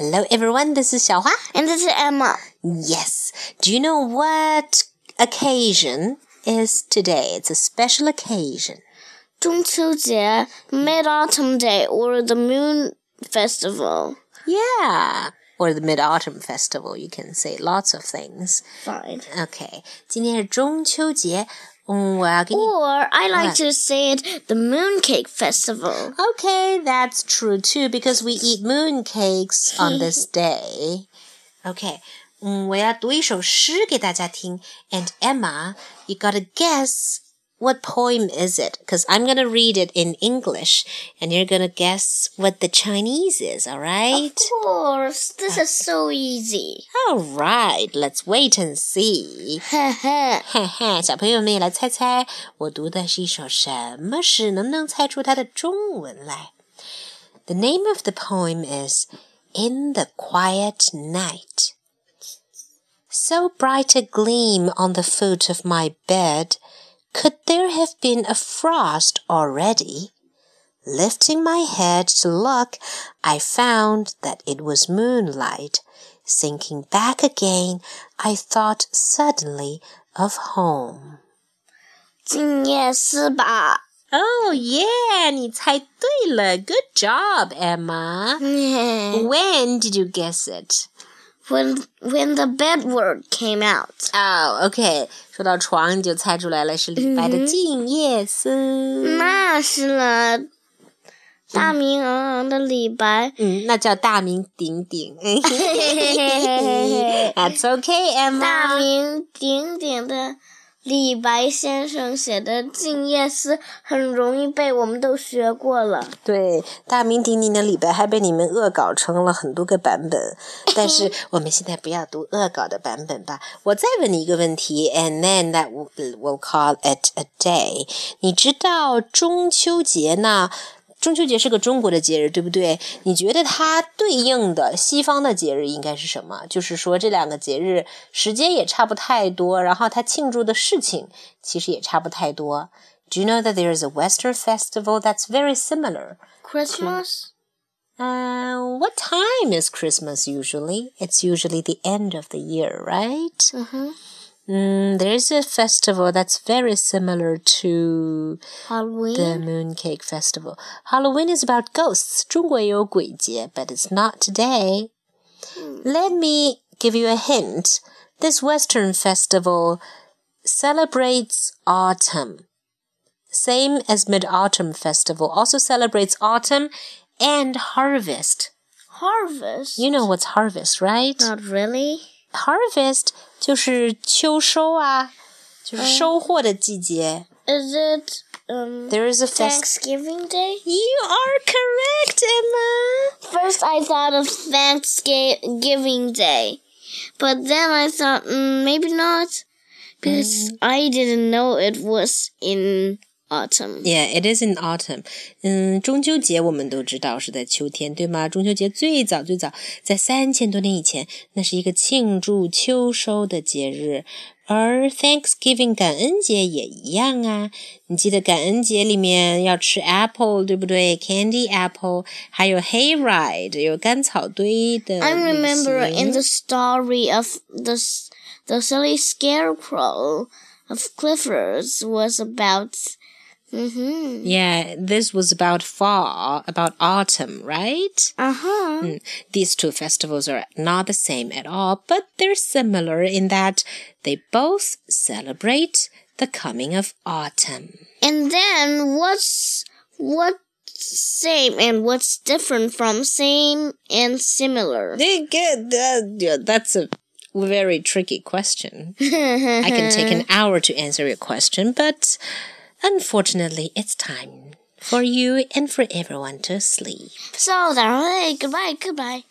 Hello everyone, this is 小花 And this is Emma. Yes. Do you know what occasion is today? It's a special occasion. 中秋节, Mid Autumn Day, or the Moon Festival. Yeah. Or the Mid Autumn Festival. You can say lots of things. Fine. Okay. 今天是中秋节。 嗯，我要给你。 Or I like What? to say it the Mooncake Festival. Okay, that's true too because we eat moon cakes on this day. Okay. 嗯，我要读一首诗给大家听。And Emma, you gotta guess what poem is it? Because I'm gonna read it in English, and you're gonna guess what the Chinese is. All right? Of course, this is so easy. All right. Let's wait and see. 嘿嘿，嘿嘿，小朋友们也来猜猜，我读的是一首什么诗？能不能猜出它的中文来？The name of the poem is In the Quiet Night. So bright a gleam on the foot of my bed, could there have been a frost already? Lifting my head to look, I found that it was moonlight. Sinking back again, I thought suddenly of home. 静夜思吧。 Oh yeah, 你猜对了. Good job, Emma. When did you guess it? when when the bed word came out. Oh, okay. 说到床，你就猜出来了，是李白的《静夜思》。那是了，大名昂昂的李白。嗯，那叫大名鼎鼎。That's okay, 大 Emma. 名鼎鼎的 李白先生写的《静夜思》很容易背，我们都学过了。对，大名鼎鼎的李白还被你们恶搞成了很多个版本，但是我们现在不要读恶搞的版本吧。我再问你一个问题，and then that will will call it a day。你知道中秋节呢？中秋节是个中国的节日，对不对？你觉得它对应的西方的节日应该是什么？就是说这两个节日时间也差不太多，然后它庆祝的事情其实也差不太多。Do you know that there is a Western festival that's very similar? Christmas， Uh, what time is Christmas usually? It's usually the end of the year, right? 嗯 哼 Mm, there's a festival that's very similar to the ，Halloween， Mooncake Festival. Halloween is about ghosts. 中国也有鬼节, but it's not today. Let me give you a hint. This Western festival celebrates autumn. Same as Mid Autumn Festival, also celebrates autumn and harvest. Harvest。 You know what's harvest, right? Not really。 Harvest 就是秋收啊，就是收获的季节。 Is it um There is a fest. Thanksgiving Day? You are correct, Emma. First, I thought of Thanksgiving Day, but then I thought mm, maybe not because I didn't know it was in autumn. Yeah, it is in autumn. 嗯，中秋节我们都知道是在秋天，对吗？中秋节最早最早在三千多年以前，那是一个庆祝秋收的节日。而 Thanksgiving 感恩节也一样啊，你记得感恩节里面要吃 apple 对不对？Candy apple，还有 hayride 有甘草堆的 I remember 旅行 in the story of the s- the silly scarecrow of Clifford's was about. Mm-hmm. Yeah, this was about fall, about autumn, right? Uh huh. Mm, These two festivals are not the same at all, but they're similar in that they both celebrate the coming of autumn. And then what's what's same and what's different from same and similar? They get that- yeah, That's a very tricky question. I can take an hour to answer your question, but unfortunately, it's time for you and for everyone to sleep. So hey, goodbye, goodbye.